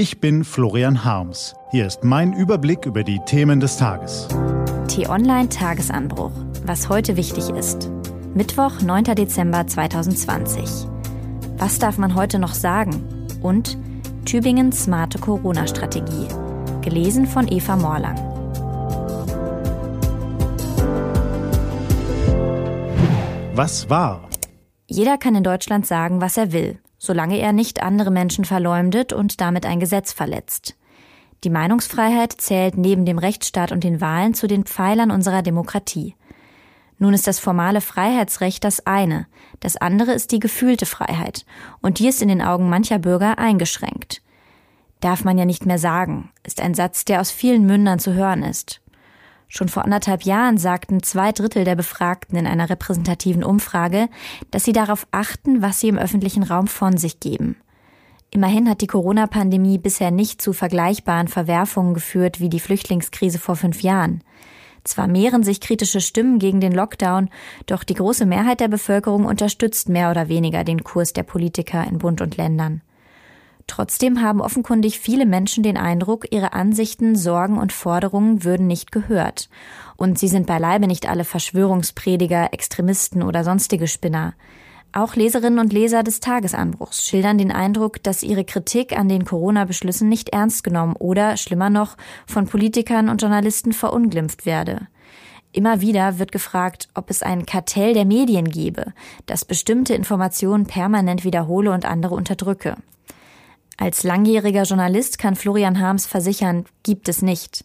Ich bin Florian Harms. Hier ist mein Überblick über die Themen des Tages. T-Online Tagesanbruch. Was heute wichtig ist. Mittwoch, 9. Dezember 2020. Was darf man heute noch sagen? Und Tübingens smarte Corona-Strategie. Gelesen von Eva Morlang. Was war? Jeder kann in Deutschland sagen, was er will, solange er nicht andere Menschen verleumdet und damit ein Gesetz verletzt. Die Meinungsfreiheit zählt neben dem Rechtsstaat und den Wahlen zu den Pfeilern unserer Demokratie. Nun ist das formale Freiheitsrecht das eine, das andere ist die gefühlte Freiheit, und die ist in den Augen mancher Bürger eingeschränkt. Darf man ja nicht mehr sagen, ist ein Satz, der aus vielen Mündern zu hören ist. Schon vor anderthalb Jahren sagten zwei Drittel der Befragten in einer repräsentativen Umfrage, dass sie darauf achten, was sie im öffentlichen Raum von sich geben. Immerhin hat die Corona-Pandemie bisher nicht zu vergleichbaren Verwerfungen geführt wie die Flüchtlingskrise vor fünf Jahren. Zwar mehren sich kritische Stimmen gegen den Lockdown, doch die große Mehrheit der Bevölkerung unterstützt mehr oder weniger den Kurs der Politiker in Bund und Ländern. Trotzdem haben offenkundig viele Menschen den Eindruck, ihre Ansichten, Sorgen und Forderungen würden nicht gehört. Und sie sind beileibe nicht alle Verschwörungsprediger, Extremisten oder sonstige Spinner. Auch Leserinnen und Leser des Tagesanbruchs schildern den Eindruck, dass ihre Kritik an den Corona-Beschlüssen nicht ernst genommen oder, schlimmer noch, von Politikern und Journalisten verunglimpft werde. Immer wieder wird gefragt, ob es ein Kartell der Medien gebe, das bestimmte Informationen permanent wiederhole und andere unterdrücke. Als langjähriger Journalist kann Florian Harms versichern, gibt es nicht.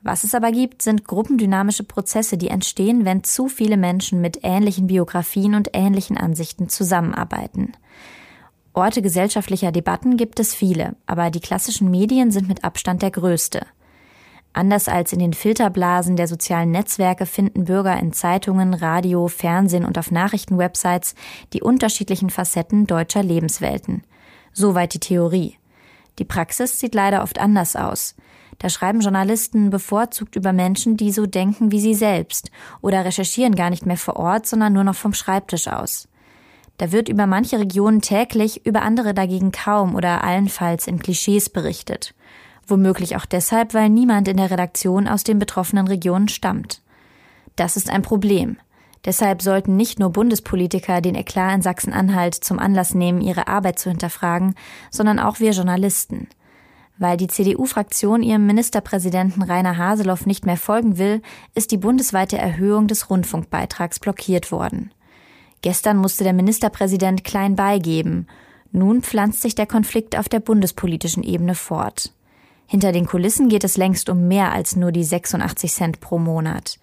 Was es aber gibt, sind gruppendynamische Prozesse, die entstehen, wenn zu viele Menschen mit ähnlichen Biografien und ähnlichen Ansichten zusammenarbeiten. Orte gesellschaftlicher Debatten gibt es viele, aber die klassischen Medien sind mit Abstand der größte. Anders als in den Filterblasen der sozialen Netzwerke finden Bürger in Zeitungen, Radio, Fernsehen und auf Nachrichtenwebsites die unterschiedlichen Facetten deutscher Lebenswelten – Soweit die Theorie. Die Praxis sieht leider oft anders aus. Da schreiben Journalisten bevorzugt über Menschen, die so denken wie sie selbst oder recherchieren gar nicht mehr vor Ort, sondern nur noch vom Schreibtisch aus. Da wird über manche Regionen täglich, über andere dagegen kaum oder allenfalls in Klischees berichtet. Womöglich auch deshalb, weil niemand in der Redaktion aus den betroffenen Regionen stammt. Das ist ein Problem. Deshalb sollten nicht nur Bundespolitiker den Eklat in Sachsen-Anhalt zum Anlass nehmen, ihre Arbeit zu hinterfragen, sondern auch wir Journalisten. Weil die CDU-Fraktion ihrem Ministerpräsidenten Rainer Haseloff nicht mehr folgen will, ist die bundesweite Erhöhung des Rundfunkbeitrags blockiert worden. Gestern musste der Ministerpräsident klein beigeben. Nun pflanzt sich der Konflikt auf der bundespolitischen Ebene fort. Hinter den Kulissen geht es längst um mehr als nur die 86 Cent pro Monat.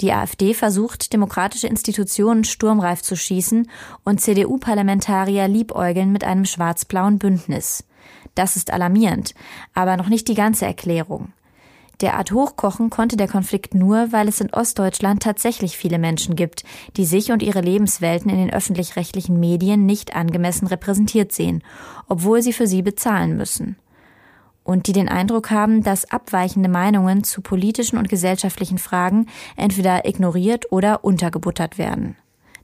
Die AfD versucht, demokratische Institutionen sturmreif zu schießen und CDU-Parlamentarier liebäugeln mit einem schwarz-blauen Bündnis. Das ist alarmierend, aber noch nicht die ganze Erklärung. Derart hochkochen konnte der Konflikt nur, weil es in Ostdeutschland tatsächlich viele Menschen gibt, die sich und ihre Lebenswelten in den öffentlich-rechtlichen Medien nicht angemessen repräsentiert sehen, obwohl sie für sie bezahlen müssen und die den Eindruck haben, dass abweichende Meinungen zu politischen und gesellschaftlichen Fragen entweder ignoriert oder untergebuttert werden.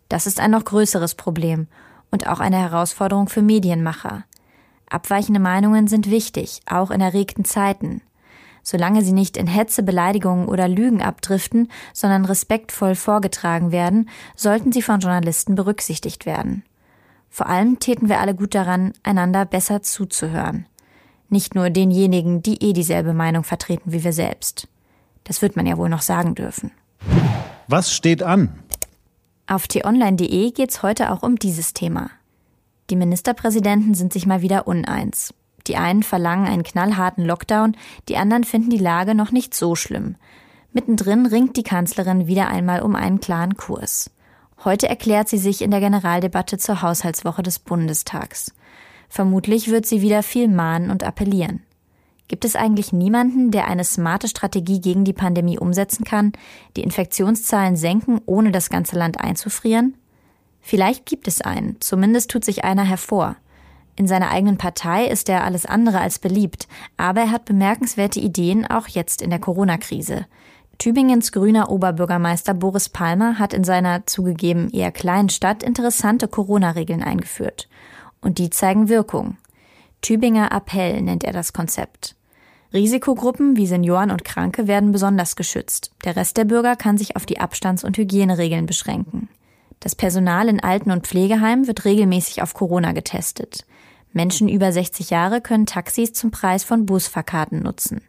Das ist ein noch größeres Problem und auch eine Herausforderung für Medienmacher. Abweichende Meinungen sind wichtig, auch in erregten Zeiten. Solange sie nicht in Hetze, Beleidigungen oder Lügen abdriften, sondern respektvoll vorgetragen werden, sollten sie von Journalisten berücksichtigt werden. Vor allem täten wir alle gut daran, einander besser zuzuhören. Nicht nur denjenigen, die eh dieselbe Meinung vertreten wie wir selbst. Das wird man ja wohl noch sagen dürfen. Was steht an? Auf t-online.de geht's heute auch um dieses Thema. Die Ministerpräsidenten sind sich mal wieder uneins. Die einen verlangen einen knallharten Lockdown, die anderen finden die Lage noch nicht so schlimm. Mittendrin ringt die Kanzlerin wieder einmal um einen klaren Kurs. Heute erklärt sie sich in der Generaldebatte zur Haushaltswoche des Bundestags. Vermutlich wird sie wieder viel mahnen und appellieren. Gibt es eigentlich niemanden, der eine smarte Strategie gegen die Pandemie umsetzen kann, die Infektionszahlen senken, ohne das ganze Land einzufrieren? Vielleicht gibt es einen, zumindest tut sich einer hervor. In seiner eigenen Partei ist er alles andere als beliebt, aber er hat bemerkenswerte Ideen auch jetzt in der Corona-Krise. Tübingens grüner Oberbürgermeister Boris Palmer hat in seiner zugegeben eher kleinen Stadt interessante Corona-Regeln eingeführt und die zeigen Wirkung. Tübinger Appell nennt er das Konzept. Risikogruppen wie Senioren und Kranke werden besonders geschützt. Der Rest der Bürger kann sich auf die Abstands- und Hygieneregeln beschränken. Das Personal in Alten- und Pflegeheimen wird regelmäßig auf Corona getestet. Menschen über 60 Jahre können Taxis zum Preis von Busfahrkarten nutzen.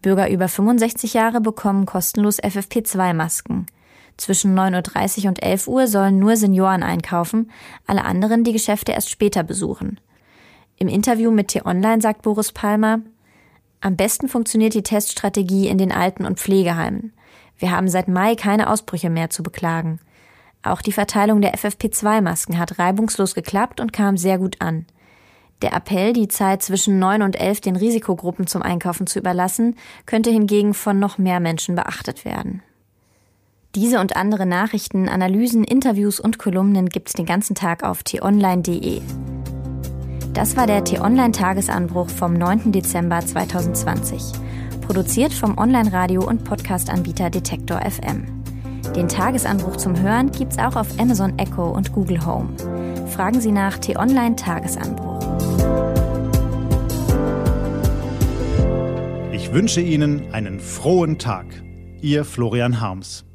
Bürger über 65 Jahre bekommen kostenlos FFP2-Masken. Zwischen 9.30 Uhr und 11 Uhr sollen nur Senioren einkaufen, alle anderen die Geschäfte erst später besuchen. Im Interview mit T-Online sagt Boris Palmer, am besten funktioniert die Teststrategie in den Alten- und Pflegeheimen. Wir haben seit Mai keine Ausbrüche mehr zu beklagen. Auch die Verteilung der FFP2-Masken hat reibungslos geklappt und kam sehr gut an. Der Appell, die Zeit zwischen 9 und 11 den Risikogruppen zum Einkaufen zu überlassen, könnte hingegen von noch mehr Menschen beachtet werden. Diese und andere Nachrichten, Analysen, Interviews und Kolumnen gibt's den ganzen Tag auf t-online.de. Das war der T-Online-Tagesanbruch vom 9. Dezember 2020. Produziert vom Online-Radio- und Podcast-Anbieter Detektor FM. Den Tagesanbruch zum Hören gibt's auch auf Amazon Echo und Google Home. Fragen Sie nach T-Online-Tagesanbruch. Ich wünsche Ihnen einen frohen Tag. Ihr Florian Harms.